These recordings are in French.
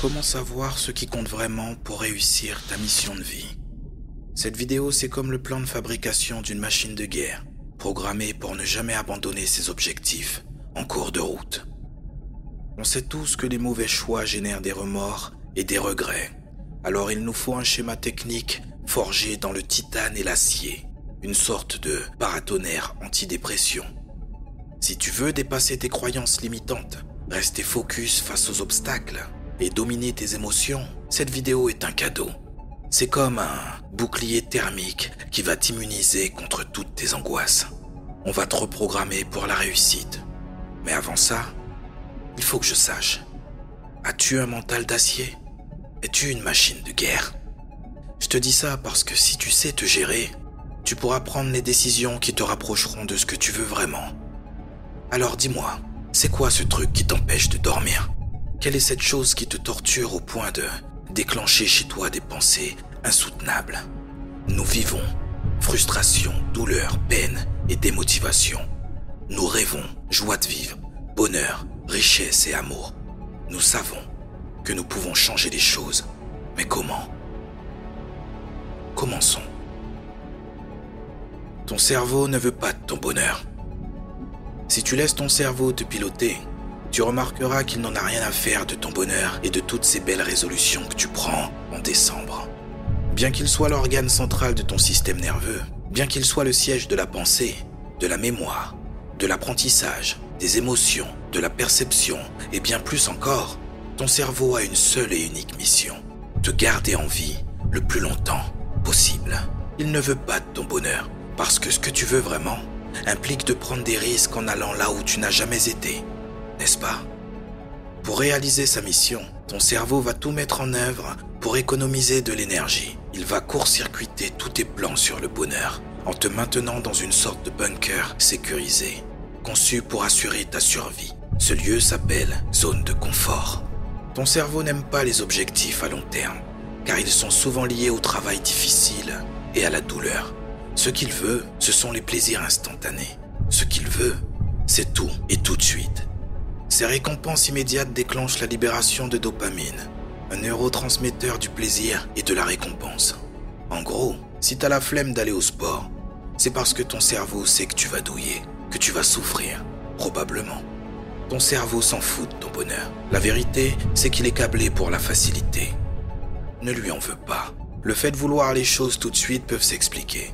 Comment savoir ce qui compte vraiment pour réussir ta mission de vie? Cette vidéo, c'est comme le plan de fabrication d'une machine de guerre, programmée pour ne jamais abandonner ses objectifs en cours de route. On sait tous que les mauvais choix génèrent des remords et des regrets. Alors il nous faut un schéma technique forgé dans le titane et l'acier, une sorte de paratonnerre antidépression. Si tu veux dépasser tes croyances limitantes, rester focus face aux obstacles, et dominer tes émotions, cette vidéo est un cadeau. C'est comme un bouclier thermique qui va t'immuniser contre toutes tes angoisses. On va te reprogrammer pour la réussite. Mais avant ça, il faut que je sache. As-tu un mental d'acier? Es-tu une machine de guerre? Je te dis ça parce que si tu sais te gérer, tu pourras prendre les décisions qui te rapprocheront de ce que tu veux vraiment. Alors dis-moi, c'est quoi ce truc qui t'empêche de dormir? Quelle est cette chose qui te torture au point de déclencher chez toi des pensées insoutenables? Nous vivons frustration, douleur, peine et démotivation. Nous rêvons joie de vivre, bonheur, richesse et amour. Nous savons que nous pouvons changer les choses, mais comment? Commençons. Ton cerveau ne veut pas de ton bonheur. Si tu laisses ton cerveau te piloter, tu remarqueras qu'il n'en a rien à faire de ton bonheur et de toutes ces belles résolutions que tu prends en décembre. Bien qu'il soit l'organe central de ton système nerveux, bien qu'il soit le siège de la pensée, de la mémoire, de l'apprentissage, des émotions, de la perception et bien plus encore, ton cerveau a une seule et unique mission, te garder en vie le plus longtemps possible. Il ne veut pas de ton bonheur, parce que ce que tu veux vraiment implique de prendre des risques en allant là où tu n'as jamais été, n'est-ce pas? Pour réaliser sa mission, ton cerveau va tout mettre en œuvre pour économiser de l'énergie. Il va court-circuiter tous tes plans sur le bonheur en te maintenant dans une sorte de bunker sécurisé, conçu pour assurer ta survie. Ce lieu s'appelle zone de confort. Ton cerveau n'aime pas les objectifs à long terme, car ils sont souvent liés au travail difficile et à la douleur. Ce qu'il veut, ce sont les plaisirs instantanés. Ce qu'il veut, c'est tout et tout de suite. Ces récompenses immédiates déclenchent la libération de dopamine, un neurotransmetteur du plaisir et de la récompense. En gros, si t'as la flemme d'aller au sport, c'est parce que ton cerveau sait que tu vas douiller, que tu vas souffrir, probablement. Ton cerveau s'en fout de ton bonheur. La vérité, c'est qu'il est câblé pour la facilité. Ne lui en veux pas. Le fait de vouloir les choses tout de suite peuvent s'expliquer.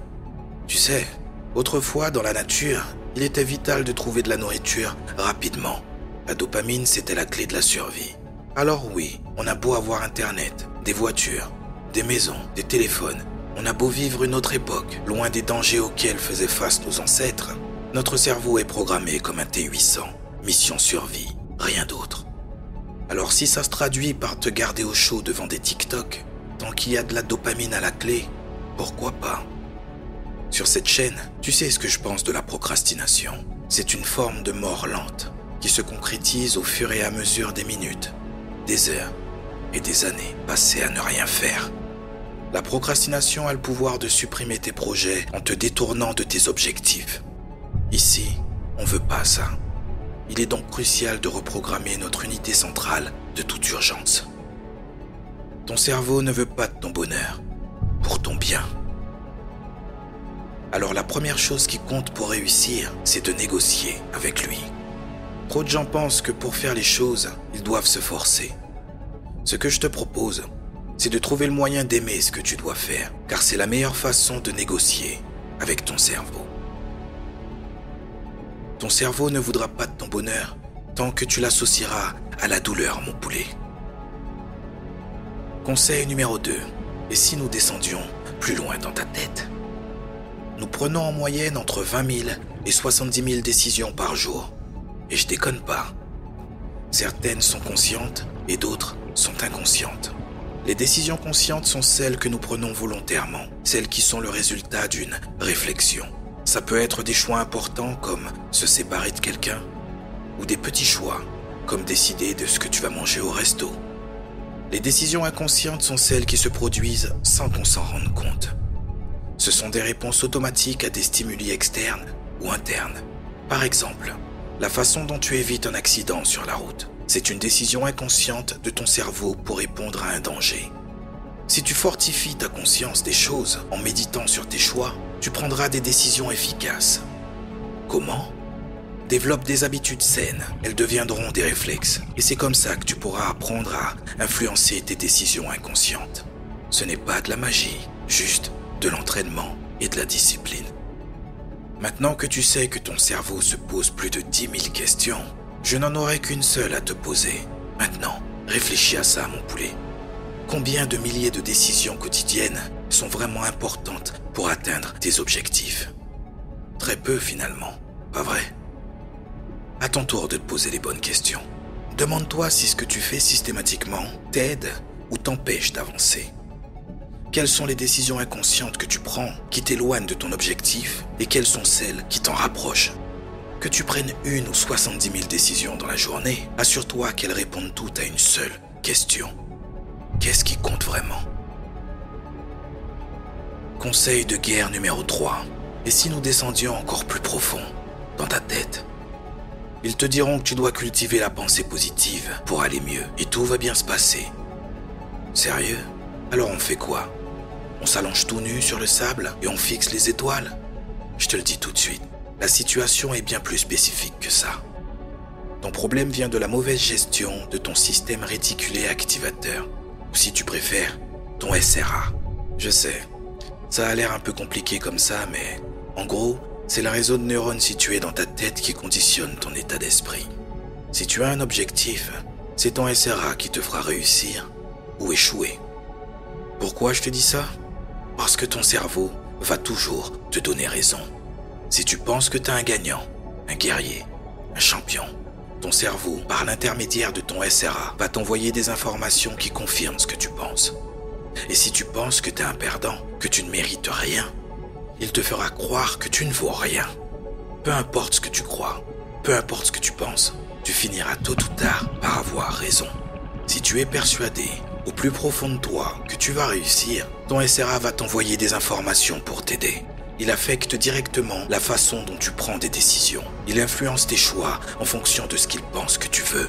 Tu sais, autrefois dans la nature, il était vital de trouver de la nourriture rapidement la dopamine, c'était la clé de la survie. Alors oui, on a beau avoir Internet, des voitures, des maisons, des téléphones, on a beau vivre une autre époque, loin des dangers auxquels faisaient face nos ancêtres, notre cerveau est programmé comme un T800, mission survie, rien d'autre. Alors si ça se traduit par te garder au chaud devant des TikTok, tant qu'il y a de la dopamine à la clé, pourquoi pas? Sur cette chaîne, tu sais ce que je pense de la procrastination. C'est une forme de mort lente qui se concrétise au fur et à mesure des minutes, des heures et des années passées à ne rien faire. La procrastination a le pouvoir de supprimer tes projets en te détournant de tes objectifs. Ici, on veut pas ça. Il est donc crucial de reprogrammer notre unité centrale de toute urgence. Ton cerveau ne veut pas de ton bonheur, pour ton bien. Alors la première chose qui compte pour réussir, c'est de négocier avec lui. Trop de gens pensent que pour faire les choses, ils doivent se forcer. Ce que je te propose, c'est de trouver le moyen d'aimer ce que tu dois faire, car c'est la meilleure façon de négocier avec ton cerveau. Ton cerveau ne voudra pas de ton bonheur tant que tu l'associeras à la douleur, mon poulet. Conseil numéro 2. Et si nous descendions plus loin dans ta tête? Nous prenons en moyenne entre 20 000 et 70 000 décisions par jour. Et je déconne pas. Certaines sont conscientes et d'autres sont inconscientes. Les décisions conscientes sont celles que nous prenons volontairement, celles qui sont le résultat d'une réflexion. Ça peut être des choix importants comme se séparer de quelqu'un, ou des petits choix comme décider de ce que tu vas manger au resto. Les décisions inconscientes sont celles qui se produisent sans qu'on s'en rende compte. Ce sont des réponses automatiques à des stimuli externes ou internes. Par exemple, la façon dont tu évites un accident sur la route. C'est une décision inconsciente de ton cerveau pour répondre à un danger. Si tu fortifies ta conscience des choses en méditant sur tes choix, tu prendras des décisions efficaces. Comment? Développe des habitudes saines, elles deviendront des réflexes. Et c'est comme ça que tu pourras apprendre à influencer tes décisions inconscientes. Ce n'est pas de la magie, juste de l'entraînement et de la discipline. Maintenant que tu sais que ton cerveau se pose plus de 10 000 questions, je n'en aurai qu'une seule à te poser. Maintenant, réfléchis à ça, mon poulet. Combien de milliers de décisions quotidiennes sont vraiment importantes pour atteindre tes objectifs? Très peu finalement, pas vrai? À ton tour de te poser les bonnes questions. Demande-toi si ce que tu fais systématiquement t'aide ou t'empêche d'avancer. Quelles sont les décisions inconscientes que tu prends qui t'éloignent de ton objectif et quelles sont celles qui t'en rapprochent? Que tu prennes une ou 70 000 décisions dans la journée, assure-toi qu'elles répondent toutes à une seule question. Qu'est-ce qui compte vraiment? Conseil de guerre numéro 3. Et si nous descendions encore plus profond, dans ta tête? Ils te diront que tu dois cultiver la pensée positive pour aller mieux. Et tout va bien se passer. Sérieux? Alors on fait quoi? On s'allonge tout nu sur le sable et on fixe les étoiles Je te le dis tout de suite, la situation est bien plus spécifique que ça. Ton problème vient de la mauvaise gestion de ton système réticulé activateur si tu préfères, ton SRA. Je sais, ça a l'air un peu compliqué comme ça, mais en gros, c'est le réseau de neurones situé dans ta tête qui conditionne ton état d'esprit. Si tu as un objectif, c'est ton SRA qui te fera réussir ou échouer. Pourquoi je te dis ça? Parce que ton cerveau va toujours te donner raison. Si tu penses que tu es un gagnant, un guerrier, un champion, ton cerveau, par l'intermédiaire de ton SRA, va t'envoyer des informations qui confirment ce que tu penses. Et si tu penses que tu es un perdant, que tu ne mérites rien, il te fera croire que tu ne vaux rien. Peu importe ce que tu crois, peu importe ce que tu penses, tu finiras tôt ou tard par avoir raison. Si tu es persuadé, plus profond de toi, que tu vas réussir, ton SRA va t'envoyer des informations pour t'aider. Il affecte directement la façon dont tu prends des décisions. Il influence tes choix en fonction de ce qu'il pense que tu veux.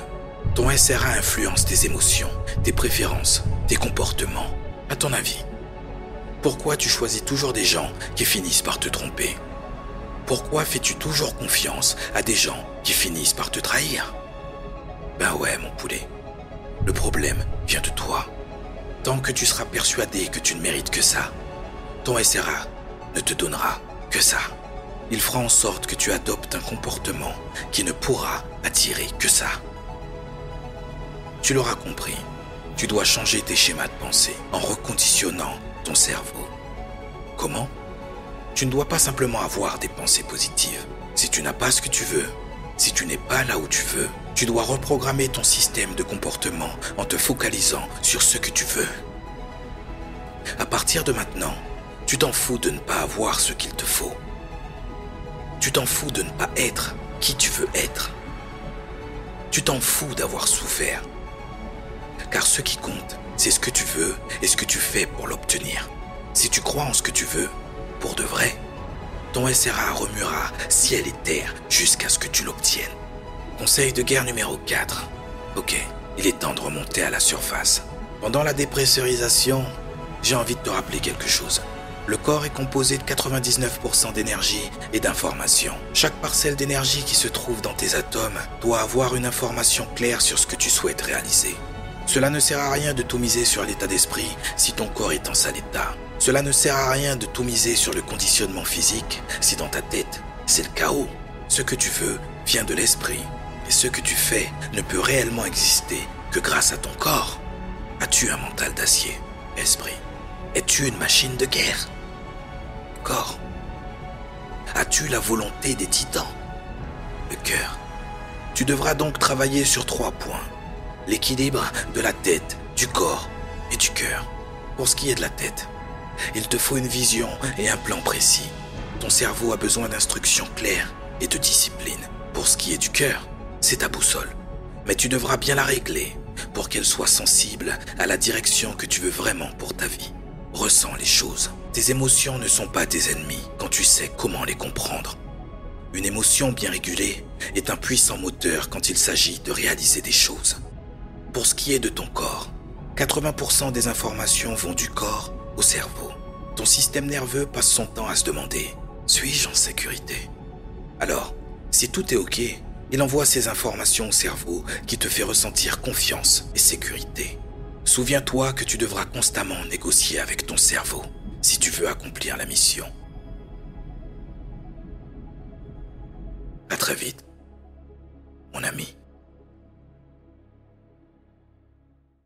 Ton SRA influence tes émotions, tes préférences, tes comportements. À ton avis, pourquoi tu choisis toujours des gens qui finissent par te tromper? Pourquoi fais-tu toujours confiance à des gens qui finissent par te trahir? Ben ouais, mon poulet. Le problème vient de toi. Tant que tu seras persuadé que tu ne mérites que ça, ton SRA ne te donnera que ça. Il fera en sorte que tu adoptes un comportement qui ne pourra attirer que ça. Tu l'auras compris, tu dois changer tes schémas de pensée en reconditionnant ton cerveau. Comment? Tu ne dois pas simplement avoir des pensées positives. Si tu n'as pas ce que tu veux, si tu n'es pas là où tu veux, tu dois reprogrammer ton système de comportement en te focalisant sur ce que tu veux. À partir de maintenant, tu t'en fous de ne pas avoir ce qu'il te faut. Tu t'en fous de ne pas être qui tu veux être. Tu t'en fous d'avoir souffert. Car ce qui compte, c'est ce que tu veux et ce que tu fais pour l'obtenir. Si tu crois en ce que tu veux, pour de vrai, ton SRA remuera ciel et terre jusqu'à ce que tu l'obtiennes. Conseil de guerre numéro 4. Ok, il est temps de remonter à la surface. Pendant la dépressurisation, j'ai envie de te rappeler quelque chose. Le corps est composé de 99% d'énergie et d'information. Chaque parcelle d'énergie qui se trouve dans tes atomes doit avoir une information claire sur ce que tu souhaites réaliser. Cela ne sert à rien de tout miser sur l'état d'esprit si ton corps est en sale état. Cela ne sert à rien de tout miser sur le conditionnement physique si dans ta tête, c'est le chaos. Ce que tu veux vient de l'esprit et ce que tu fais ne peut réellement exister que grâce à ton corps. As-tu un mental d'acier, esprit? Es-tu une machine de guerre? Corps As-tu la volonté des titans? Le cœur. Tu devras donc travailler sur trois points. L'équilibre de la tête, du corps et du cœur. Pour ce qui est de la tête, il te faut une vision et un plan précis. Ton cerveau a besoin d'instructions claires et de discipline. Pour ce qui est du cœur, c'est ta boussole. Mais tu devras bien la régler pour qu'elle soit sensible à la direction que tu veux vraiment pour ta vie. Ressens les choses. Tes émotions ne sont pas tes ennemis quand tu sais comment les comprendre. Une émotion bien régulée est un puissant moteur quand il s'agit de réaliser des choses. Pour ce qui est de ton corps, 80% des informations vont du corps au cerveau. Ton système nerveux passe son temps à se demander suis-je en sécurité? Alors, si tout est OK, il envoie ces informations au cerveau qui te fait ressentir confiance et sécurité. Souviens-toi que tu devras constamment négocier avec ton cerveau si tu veux accomplir la mission. À très vite, mon ami.